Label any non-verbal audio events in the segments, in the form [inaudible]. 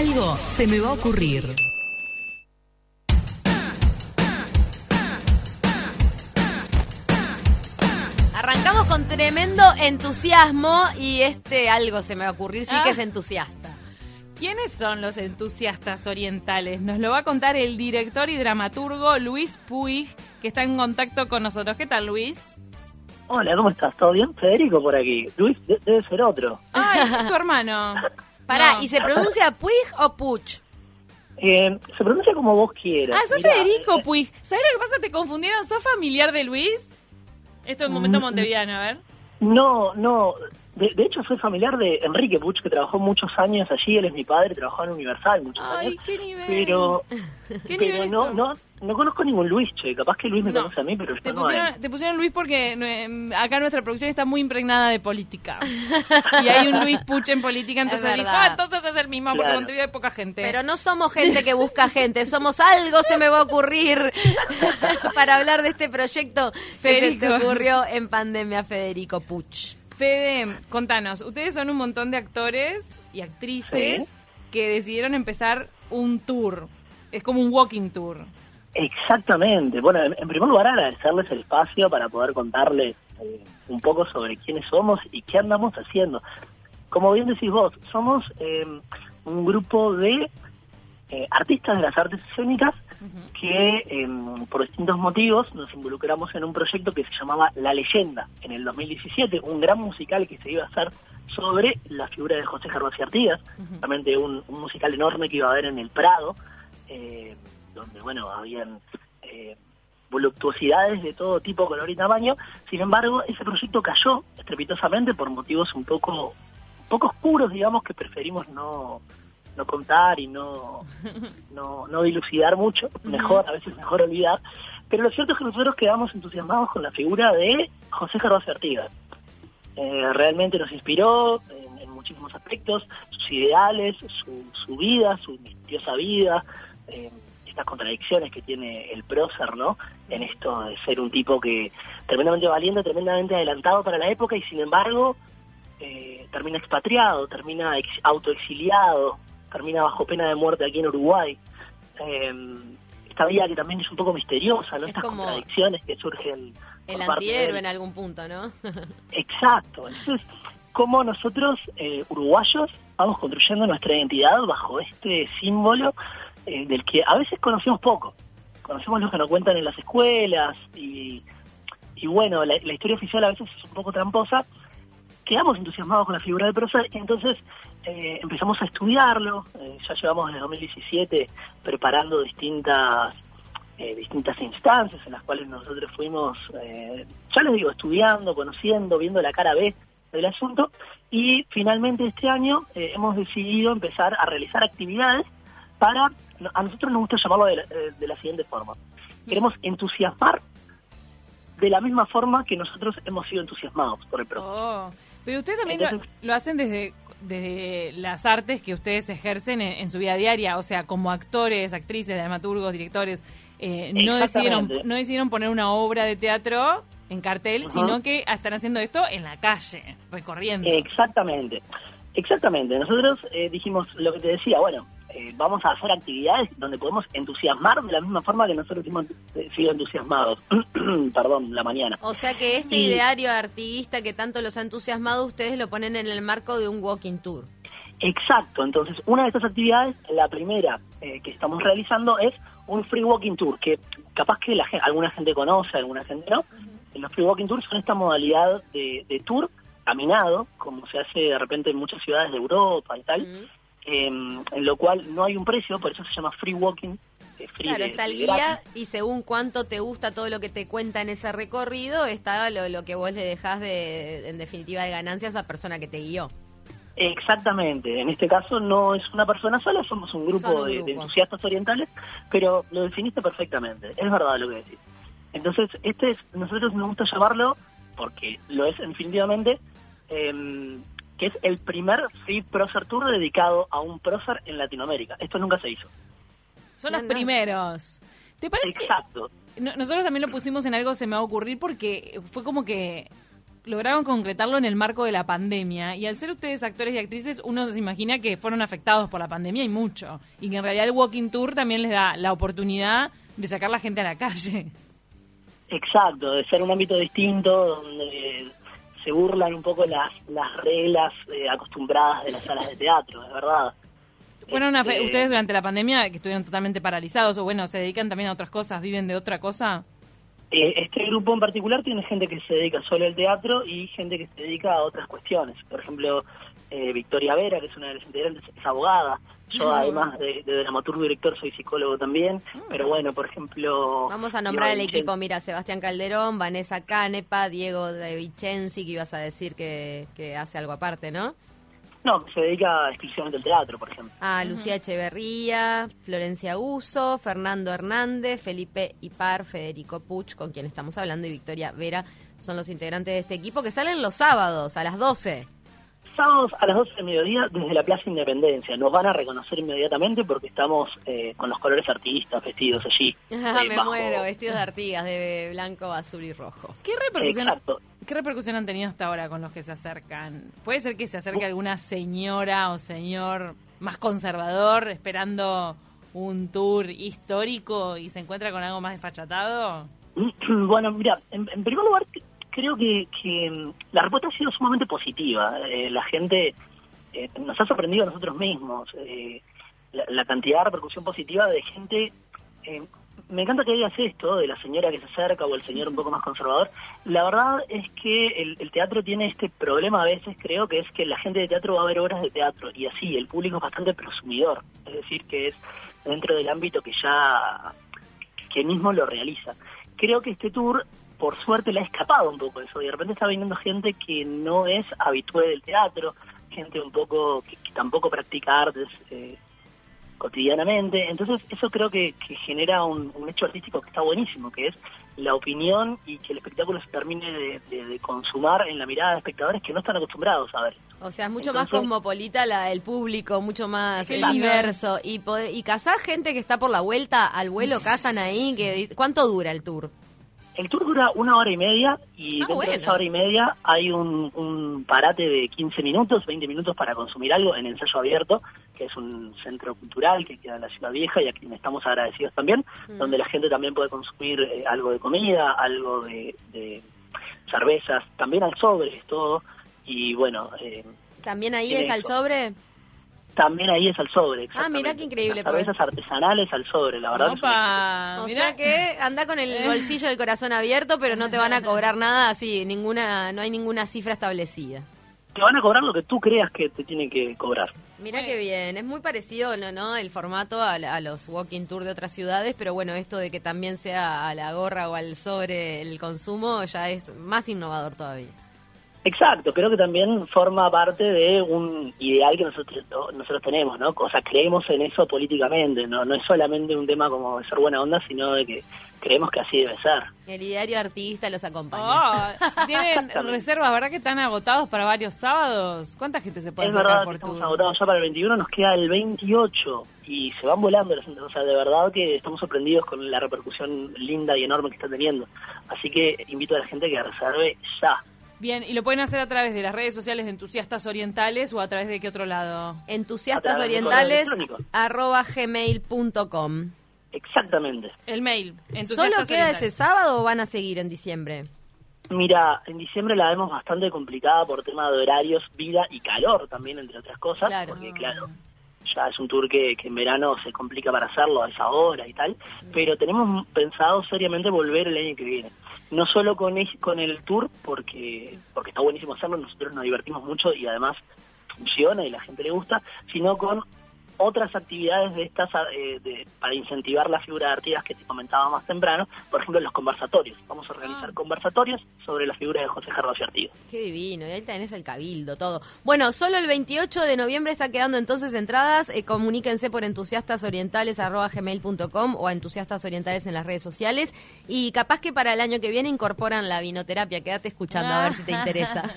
Algo se me va a ocurrir. Arrancamos con tremendo entusiasmo y este algo se me va a ocurrir, sí que es Ah. entusiasta. ¿Quiénes son los entusiastas orientales? Nos lo va a contar el director y dramaturgo Luis Puig, que está en contacto con nosotros. ¿Qué tal, Luis? Hola, ¿cómo estás? ¿Todo bien? Federico por aquí. Luis de- debe ser otro. Ay, [laughs] es tu hermano. Pará, No. ¿y se pronuncia Puig o Puch? Eh, se pronuncia como vos quieras. Ah, sos Mirá, Federico eh, Puig. ¿Sabes lo que pasa? ¿Te confundieron? ¿Sos familiar de Luis? Esto es un momento Mm, montevideano, a ver. No, no. De, de hecho, soy familiar de Enrique Puch, que trabajó muchos años allí. Él es mi padre, trabajó en Universal muchos Ay, años. qué nivel. Pero, ¿Qué pero nivel no, no, no conozco ningún Luis, che. Capaz que Luis me No. conoce a mí, pero yo Te no pusieron, te pusieron Luis porque eh, acá nuestra producción está muy impregnada de política. [laughs] Y hay un Luis Puch en política, entonces dijo, ah, entonces es el mismo, porque Claro. Montevideo hay poca gente. Pero no somos gente que busca gente, somos algo se me va a ocurrir [laughs] para hablar de este proyecto que se te Federico. ocurrió en pandemia, Federico Puch. Fede, contanos, ustedes son un montón de actores y actrices Sí. que decidieron empezar un tour. Es como un walking tour. Exactamente. Bueno, en, en primer lugar agradecerles el espacio para poder contarles eh, un poco sobre quiénes somos y qué andamos haciendo. Como bien decís vos, somos eh, un grupo de eh, artistas de las artes escénicas que eh, por distintos motivos nos involucramos en un proyecto que se llamaba La Leyenda en el 2017, un gran musical que se iba a hacer sobre la figura de José Gervasio Artigas, realmente un, un musical enorme que iba a haber en el Prado, eh, donde bueno habían eh, voluptuosidades de todo tipo, color y tamaño. Sin embargo, ese proyecto cayó estrepitosamente por motivos un poco, un poco oscuros, digamos, que preferimos no, no contar y no, no, no dilucidar mucho. Mejor, a veces mejor olvidar. Pero lo cierto es que nosotros quedamos entusiasmados con la figura de José Gervasio Artigas. Eh, realmente nos inspiró en, en muchísimos aspectos, sus ideales, su, su vida, su misteriosa vida, eh, estas contradicciones que tiene el prócer, ¿no? En esto de ser un tipo que tremendamente valiente, tremendamente adelantado para la época y sin embargo eh, termina expatriado, termina ex- autoexiliado, termina bajo pena de muerte aquí en Uruguay. Eh, esta vida que también es un poco misteriosa, ¿no? Es Estas contradicciones que surgen. El antihéroe en algún punto, ¿no? [laughs] Exacto. Entonces, cómo nosotros, eh, uruguayos, vamos construyendo nuestra identidad bajo este símbolo eh, del que a veces conocemos poco. Conocemos lo que nos cuentan en las escuelas y, y bueno, la, la historia oficial a veces es un poco tramposa. Quedamos entusiasmados con la figura del prócer y entonces eh, empezamos a estudiarlo. Eh, ya llevamos desde 2017 preparando distintas eh, distintas instancias en las cuales nosotros fuimos, eh, ya les digo, estudiando, conociendo, viendo la cara B del asunto y finalmente este año eh, hemos decidido empezar a realizar actividades para, a nosotros nos gusta llamarlo de la, de la siguiente forma, queremos entusiasmar de la misma forma que nosotros hemos sido entusiasmados por el proceso. Oh, pero ustedes también lo, Entonces- lo hacen desde, desde las artes que ustedes ejercen en, en su vida diaria, o sea, como actores, actrices, dramaturgos, directores. eh, no decidieron no decidieron poner una obra de teatro en cartel, sino que están haciendo esto en la calle, recorriendo. Exactamente, exactamente. Nosotros eh, dijimos lo que te decía, bueno, eh, vamos a hacer actividades donde podemos entusiasmar de la misma forma que nosotros hemos eh, sido entusiasmados, [clears throat] perdón, la mañana. O sea que este Y- ideario artiguista que tanto los ha entusiasmado, ustedes lo ponen en el marco de un walking tour. Exacto, entonces una de estas actividades, la primera eh, que estamos realizando es un free walking tour, que capaz que la gen- alguna gente conoce, alguna gente no. Los free walking tours son esta modalidad de, de tour caminado, como se hace de repente en muchas ciudades de Europa y tal. Eh, en lo cual no hay un precio, por eso se llama free walking. eh, free Claro, de- está el guía gratis. y según cuánto te gusta todo lo que te cuenta en ese recorrido, está lo, lo que vos le dejás de, en definitiva, de ganancias a esa persona que te guió. Exactamente, en este caso no es una persona sola, somos un grupo, un de, grupo. de entusiastas orientales, pero lo definiste perfectamente, es verdad lo que decís. Entonces, este es, nosotros nos gusta llamarlo, porque lo es definitivamente, em, que es el primer Free Procer Tour dedicado a un prócer en Latinoamérica. Esto nunca se hizo. Son los no. primeros. ¿Te parece que Exacto. no- nosotros también lo pusimos en algo se me va a ocurrir porque fue como que lograron concretarlo en el marco de la pandemia. Y al ser ustedes actores y actrices, uno se imagina que fueron afectados por la pandemia y mucho. Y que en realidad el Walking Tour también les da la oportunidad de sacar la gente a la calle. Exacto, de ser un ámbito distinto donde se burlan un poco las, las reglas eh, acostumbradas de las salas de teatro, es verdad. Fueron Este, ustedes durante la pandemia que estuvieron totalmente paralizados o bueno, se dedican también a otras cosas, viven de otra cosa. Eh, Este grupo en particular tiene gente que se dedica solo al teatro y gente que se dedica a otras cuestiones. Por ejemplo, eh, Victoria Vera, que es una de las integrantes, es abogada. Yo, Ah. además de, de dramaturgo y director, soy psicólogo también. Pero bueno, por ejemplo... Vamos a nombrar el equipo, mira, Sebastián Calderón, Vanessa Canepa, Diego De Vicenzi, que ibas a decir que, que hace algo aparte, ¿no? No, se dedica exclusivamente al teatro, por ejemplo. A Lucía Echeverría, Florencia Uso, Fernando Hernández, Felipe Ipar, Federico Puch, con quien estamos hablando, y Victoria Vera son los integrantes de este equipo que salen los sábados a las 12. Sábados a las 12 del mediodía desde la Plaza Independencia. Nos van a reconocer inmediatamente porque estamos eh, con los colores artistas vestidos allí. [laughs] Ah, eh, me bajo- muero, vestidos de Artigas, de blanco, azul y rojo. ¿Qué repercusión, Exacto. ¿Qué repercusión han tenido hasta ahora con los que se acercan? ¿Puede ser que se acerque alguna señora o señor más conservador esperando un tour histórico y se encuentra con algo más desfachatado? [clears throat] Bueno, mira, en, en primer lugar, creo que, que, mm, la respuesta ha sido sumamente positiva. Eh, la gente eh, nos ha sorprendido a nosotros mismos. eh, la, cantidad de repercusión positiva de gente. eh, me encanta que digas esto, de la señora que se acerca o el señor un poco más conservador. La verdad es que el, el teatro tiene este problema a veces, creo, que es que la gente de teatro va a ver obras de teatro y así, el público es bastante prosumidor. Es decir, que es dentro del ámbito que ya que mismo lo realiza. Creo que este tour, por suerte, le ha escapado un poco eso. Y de repente está viniendo gente que no es habitual del teatro, gente un poco que, que tampoco practica artes eh, cotidianamente. Entonces, eso creo que, que genera un, un hecho artístico que está buenísimo, que es la opinión y que el espectáculo se termine de, de- de consumar en la mirada de espectadores que no están acostumbrados a ver. O sea, es mucho más cosmopolita la, el público, mucho más lindo. diverso. Y, y casás gente que está por la vuelta al vuelo, casan ahí. que ¿Cuánto dura el tour? El tour dura una hora y media y Ah, dentro de esa hora y media hay un, un parate de 15 minutos, 20 minutos para consumir algo en Ensayo Abierto, que es un centro cultural que queda en la Ciudad Vieja y a quien estamos agradecidos también, Mm. donde la gente también puede consumir eh, algo de comida, algo de, de cervezas, también al sobre, todo. Y bueno, eh, ¿También ahí es al sobre? También ahí es al sobre. Ah, mirá qué increíble, Las cervezas artesanales al sobre, la verdad. Opa, O mirá. sea que anda con el bolsillo del corazón abierto, pero no te van a cobrar [laughs] nada así, ninguna, no hay ninguna cifra establecida. Te van a cobrar lo que tú creas que te tienen que cobrar. Mira qué bien, es muy parecido ¿no, no? el formato a, la- a los walking tour de otras ciudades, pero bueno, esto de que también sea a la gorra o al sobre el consumo ya es más innovador todavía. Exacto, creo que también forma parte de un ideal que nosotros nosotros tenemos, ¿no? O sea, creemos en eso políticamente, no no es solamente un tema como de ser buena onda, sino de que creemos que así debe ser. El ideario artista los acompaña. Oh, [laughs] tienen reservas, ¿verdad que están agotados para varios sábados? ¿Cuánta gente se puede es verdad que por estamos tour? agotados ya para el 21, nos queda el 28 y se van volando las entradas. O sea, de verdad que estamos sorprendidos con la repercusión linda y enorme que está teniendo. Así que invito a la gente que reserve ya. Bien, y lo pueden hacer a través de las redes sociales de Entusiastas Orientales o a través de qué otro lado. Entusiastas A través de orientales correo electrónico. arroba gmail.com. Exactamente. El mail. ¿Solo queda ese sábado o van a seguir en diciembre? Mira, en diciembre la vemos bastante complicada por tema de horarios, vida y calor también, entre otras cosas, Claro. porque claro, ya es un tour que, en verano se complica para hacerlo a esa hora y tal, pero tenemos pensado seriamente volver el año que viene. No solo con, es- con el tour, porque, porque está buenísimo hacerlo, nosotros nos divertimos mucho y además funciona y la gente le gusta, sino con otras actividades de estas eh, de- para incentivar la figura de Artigas que te comentaba más temprano, por ejemplo los conversatorios. Vamos a organizar Ah. conversatorios sobre la figura de José Gervasio Artigas. Qué divino, y ahí tenés el cabildo, todo. Bueno, solo el 28 de noviembre está quedando entonces entradas. Eh, comuníquense por entusiastasorientales.gmail.com o a entusiastas orientales en las redes sociales. Y capaz que para el año que viene incorporan la vinoterapia. Quédate escuchando a ver si te [laughs] interesa. [laughs]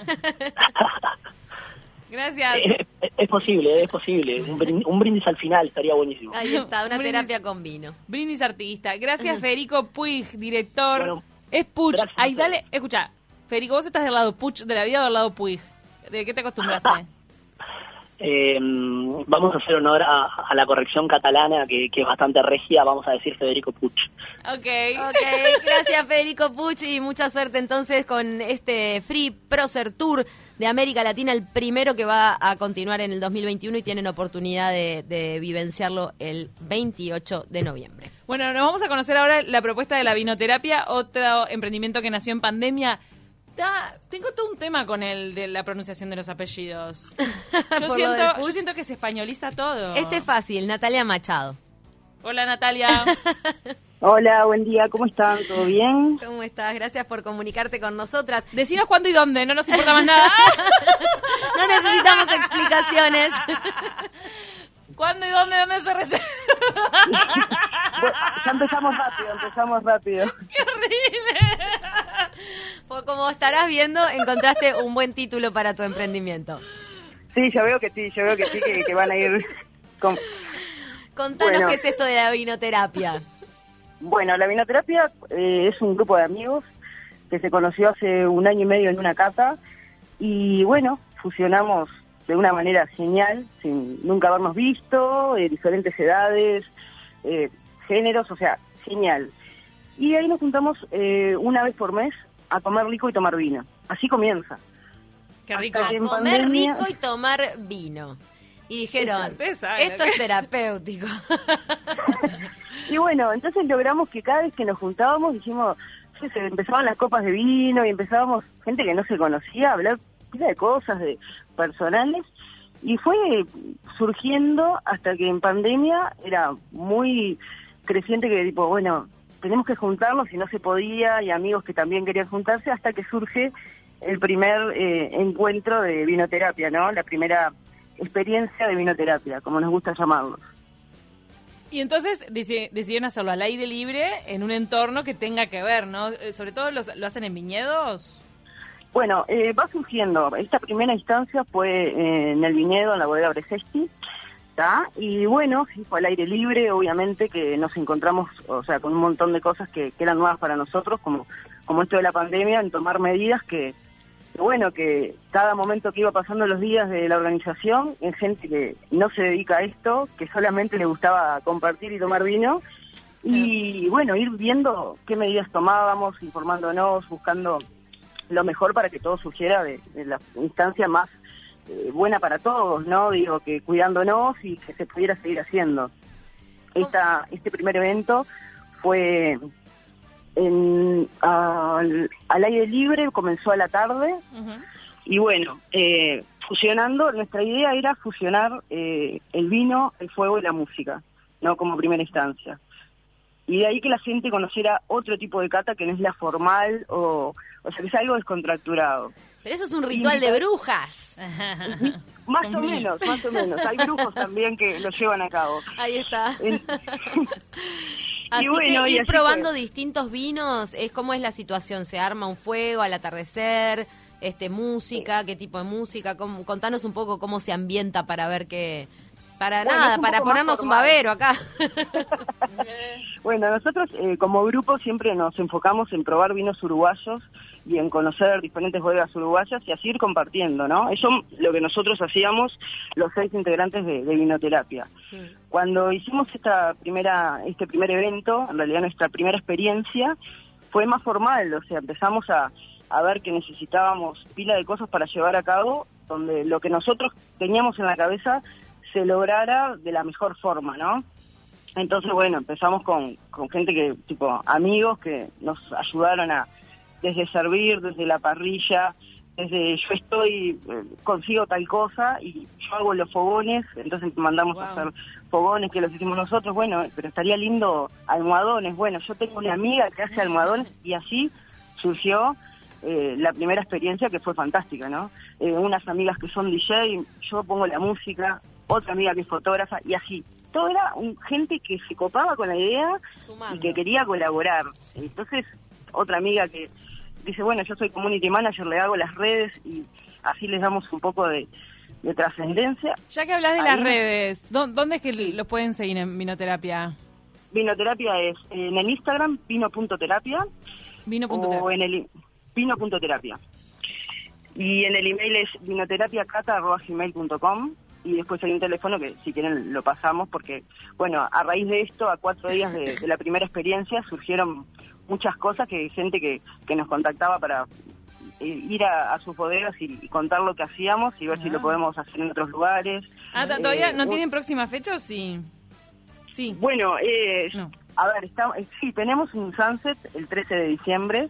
Gracias. Es, es- es posible, es posible. Un brindis, un brindis al final estaría buenísimo. Ahí está, una [laughs] brindis. terapia con vino. Brindis artista. Gracias, Federico Puig, director. Bueno, es Puch. gracias a Ay, ustedes. dale, escucha. Federico, vos estás del lado Puch de la vida o del lado Puig. ¿De qué te acostumbraste? [laughs] Eh, vamos a hacer honor a, a la corrección catalana, que, que es bastante regia, vamos a decir Federico Puch. ok. Ok, gracias Federico Puch y mucha suerte entonces con este Free Procer Tour de América Latina, el primero que va a continuar en el 2021 y tienen oportunidad de, de vivenciarlo el 28 de noviembre. Bueno, nos vamos a conocer ahora la propuesta de la vinoterapia, otro emprendimiento que nació en pandemia. Tengo todo un tema con el de la pronunciación de los apellidos. [laughs] Yo, siento, yo siento que se españoliza todo. Este es fácil, Natalia Machado. Hola Natalia. [laughs] Hola, buen día, ¿cómo están? ¿Todo bien? ¿Cómo estás? Gracias por comunicarte con nosotras. Decinos cuándo y dónde, no nos importa más nada. [laughs] No necesitamos explicaciones. ¿Cuándo y dónde? ¿Dónde se reserva? Bueno, ya empezamos rápido, empezamos rápido. Como estarás viendo, encontraste un buen título para tu emprendimiento. Sí, yo veo que sí, yo veo que sí, que, que van a ir con... Contanos Bueno. qué es esto de la vinoterapia. Bueno, la vinoterapia eh, es un grupo de amigos que se conoció hace un año y medio en una cata y bueno, fusionamos de una manera genial, sin nunca habernos visto, de diferentes edades, eh, géneros, o sea, genial. Y ahí nos juntamos eh, una vez por mes a comer rico y tomar vino. Así comienza. Qué rico. A comer pandemia- rico y tomar vino. Y dijeron, esto es terapéutico. [laughs] Y bueno, entonces logramos que cada vez que nos juntábamos, dijimos, sí, se empezaban las copas de vino y empezábamos, gente que no se conocía, a hablar de cosas de personales. Y fue surgiendo hasta que en pandemia era muy creciente que tipo, bueno, tenemos que juntarnos y no se podía, y amigos que también querían juntarse, hasta que surge el primer eh, encuentro de vinoterapia, ¿no? La primera experiencia de vinoterapia, como nos gusta llamarlo. Y entonces deci- decidieron hacerlo al aire libre en un entorno que tenga que ver, ¿no? Eh, Sobre todo los- lo hacen en viñedos. Bueno, eh, va surgiendo. Esta primera instancia fue eh, en el viñedo, en la bodega Bresesti, Y bueno, fue al aire libre, obviamente que nos encontramos, o sea, con un montón de cosas que, que eran nuevas para nosotros, como, como esto de la pandemia, en tomar medidas que, que, bueno, que cada momento que iba pasando los días de la organización, en gente que no se dedica a esto, que solamente le gustaba compartir y tomar vino, y bueno, ir viendo qué medidas tomábamos, informándonos, buscando lo mejor para que todo surgiera de, de la instancia más eh, buena para todos, ¿no? Digo, que cuidándonos y que se pudiera seguir haciendo. Esta, este primer evento fue en, al, al aire libre, comenzó a la tarde y bueno, eh, fusionando, nuestra idea era fusionar eh, el vino, el fuego y la música, ¿no? Como primera instancia. Y de ahí que la gente conociera otro tipo de cata que no es la formal o, o sea, que es algo descontracturado. Pero eso es un ritual de brujas. [laughs] Más o menos, más o menos. Hay brujos también que lo llevan a cabo. Ahí está. [laughs] Así bueno, que y ir así probando fue. distintos vinos, es cómo es la situación, se arma un fuego al atardecer, este música, qué tipo de música, cómo- contanos un poco cómo se ambienta para ver qué para Bueno, nada, para ponernos un babero acá. [laughs] Bueno, nosotros eh, como grupo siempre nos enfocamos en probar vinos uruguayos y en conocer diferentes bodegas uruguayas y así ir compartiendo, ¿no? Eso es lo que nosotros hacíamos los seis integrantes de, de Vinoterapia. Cuando hicimos esta primera, este primer evento, en realidad nuestra primera experiencia, fue más formal, o sea, empezamos a, a ver que necesitábamos pila de cosas para llevar a cabo, donde lo que nosotros teníamos en la cabeza se lograra de la mejor forma, ¿no? Entonces, bueno, empezamos con, con gente que, tipo, amigos que nos ayudaron a, desde servir, desde la parrilla, desde yo estoy, eh, consigo tal cosa y yo hago los fogones, entonces mandamos a Wow. hacer fogones que los hicimos nosotros, bueno, pero estaría lindo almohadones, bueno, yo tengo una amiga que hace almohadones y así surgió eh, la primera experiencia que fue fantástica, ¿no? Eh, unas amigas que son DJ, yo pongo la música, otra amiga que es fotógrafa y así. Todo era un, gente que se copaba con la idea Sumando. y que quería colaborar. Entonces, otra amiga que dice, bueno, yo soy community manager, le hago las redes y así les damos un poco de, de trascendencia. Ya que hablas de Ahí las redes, ¿dó- ¿dónde es que los pueden seguir en Vinoterapia? Vinoterapia es en el Instagram, vino.terapia, o Vino.terapia. en el vino.terapia. Y en el email es vinoterapiacata.gmail.com y después hay un teléfono que si quieren lo pasamos porque, bueno, a raíz de esto, a cuatro días de, de la primera experiencia, surgieron muchas cosas que gente que, que nos contactaba para eh, ir a, a sus bodegas y, y contar lo que hacíamos y ver si lo podemos hacer en otros lugares. Ah, ¿to- ¿todavía Eh, no tienen próxima fecha o sí? Sí. Bueno, eh, No. a ver, está, eh, sí, tenemos un sunset el 13 de diciembre,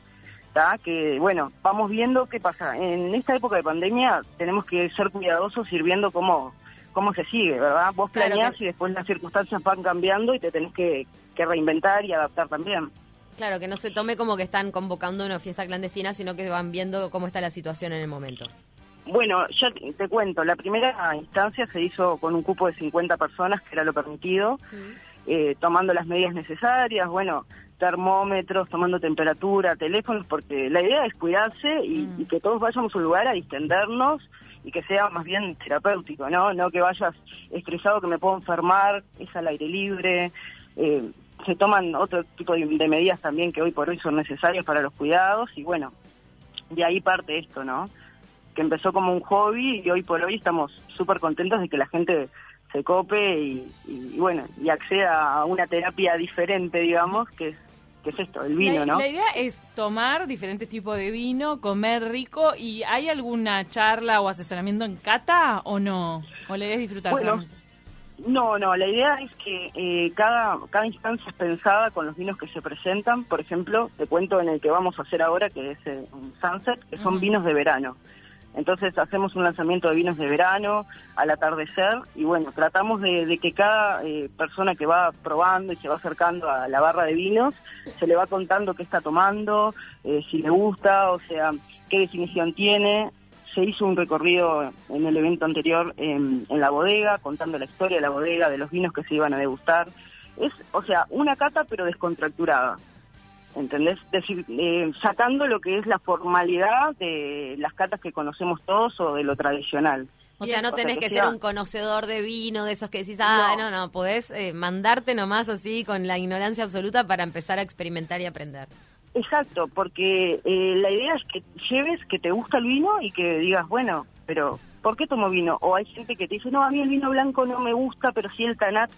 ¿tá? que bueno, vamos viendo qué pasa. En esta época de pandemia tenemos que ser cuidadosos ir viendo cómo, cómo se sigue, ¿verdad? Vos Claro planeás que- y después las circunstancias van cambiando y te tenés que, que reinventar y adaptar también. Claro, que no se tome como que están convocando una fiesta clandestina, sino que van viendo cómo está la situación en el momento. Bueno, ya te, te cuento, la primera instancia se hizo con un cupo de 50 personas, que era lo permitido, eh, tomando las medidas necesarias, bueno, termómetros, tomando temperatura, teléfonos, porque la idea es cuidarse y, Mm. y que todos vayamos a un lugar a distendernos y que sea más bien terapéutico, ¿no? No que vayas estresado que me puedo enfermar, es al aire libre, eh, se toman otro tipo de, de medidas también que hoy por hoy son necesarias para los cuidados y bueno, de ahí parte esto, ¿no? que empezó como un hobby y hoy por hoy estamos súper contentos de que la gente se cope y, y, bueno, y acceda a una terapia diferente, digamos, que es, que es esto, el vino, la, ¿no? la idea es tomar diferentes tipos de vino, comer rico y ¿hay alguna charla o asesoramiento en cata o no? ¿O le des disfrutar Bueno, solamente? No, no, la idea es que eh, cada, cada instancia es pensada con los vinos que se presentan. Por ejemplo, te cuento en el que vamos a hacer ahora, que es eh, un Sunset, que son vinos de verano. Entonces hacemos un lanzamiento de vinos de verano al atardecer y bueno, tratamos de, que cada eh, persona que va probando y se va acercando a la barra de vinos se le va contando qué está tomando, eh, si le gusta, o sea, qué definición tiene. Se hizo un recorrido en el evento anterior en, en la bodega, contando la historia de la bodega, de los vinos que se iban a degustar. Es, o sea, una cata pero descontracturada. ¿Entendés? Decir, eh, sacando lo que es la formalidad de las catas que conocemos todos o de lo tradicional. O sea, no O sea, tenés que que sea- ser un conocedor de vino, de esos que decís, ah, no, No. no, podés eh, mandarte nomás así con la ignorancia absoluta para empezar a experimentar y aprender. Exacto, porque eh, la idea es que lleves que te gusta el vino y que digas, bueno, pero ¿por qué tomo vino? O hay gente que te dice, no, a mí el vino blanco no me gusta, pero sí el tanat.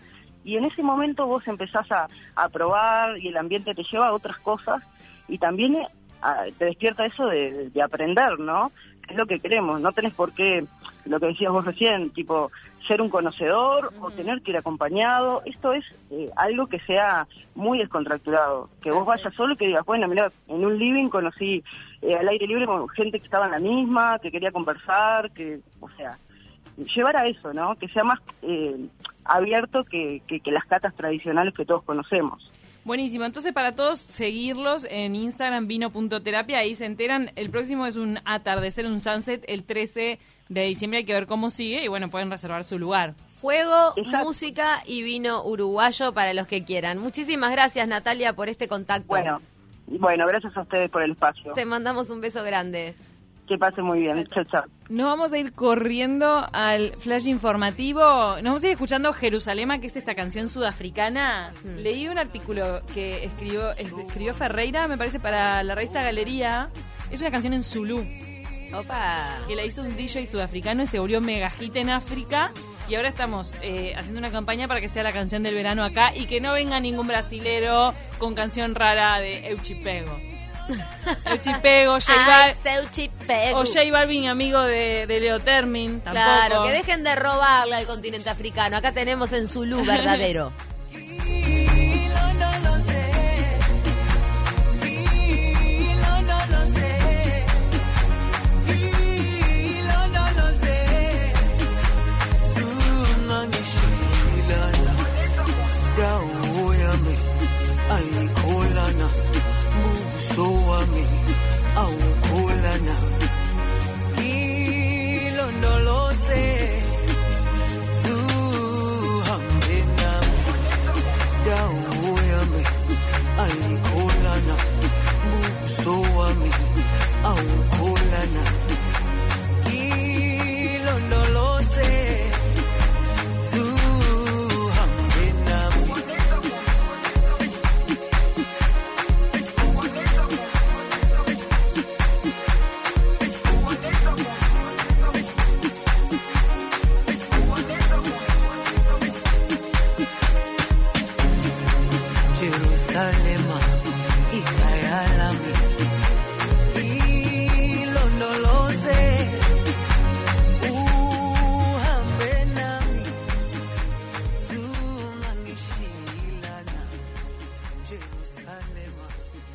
Y en ese momento vos empezás a, a probar y el ambiente te lleva a otras cosas y también eh, a- te despierta eso de, de aprender, ¿no? Es lo que queremos, no tenés por qué, lo que decías vos recién, tipo, ser un conocedor o tener que ir acompañado. Esto es eh, algo que sea muy descontracturado, que vos vayas solo y que digas, bueno, mira, en un living conocí eh, al aire libre con gente que estaba en la misma, que quería conversar, que, o sea, llevar a eso, ¿no? Que sea más eh, abierto que, que, que las catas tradicionales que todos conocemos. Buenísimo, entonces para todos seguirlos en Instagram vino.terapia, ahí se enteran, el próximo es un atardecer, un sunset, el 13 de diciembre, hay que ver cómo sigue y bueno, pueden reservar su lugar. Fuego, Exacto. música y vino uruguayo para los que quieran. Muchísimas gracias, Natalia, por este contacto. Bueno, bueno, gracias a ustedes por el espacio. Te mandamos un beso grande. Que pase muy bien. Chao, chao. Nos vamos a ir corriendo al flash informativo. Nos vamos a ir escuchando Jerusalema, que es esta canción sudafricana. Leí un artículo que escribió, escribió Ferreira, me parece, para la revista Galería. Es una canción en Zulu, Opa. que la hizo un DJ sudafricano y se volvió mega hit en África. Y ahora estamos eh, haciendo una campaña para que sea la canción del verano acá y que no venga ningún brasilero con canción rara de Euchipego. Euchipego, J Ay, Bal- Seuchipegu. o J Balvin, amigo de, de Leo Termin. Tampoco. Claro, que dejen de robarle al continente africano. Acá tenemos en Zulu verdadero. [laughs]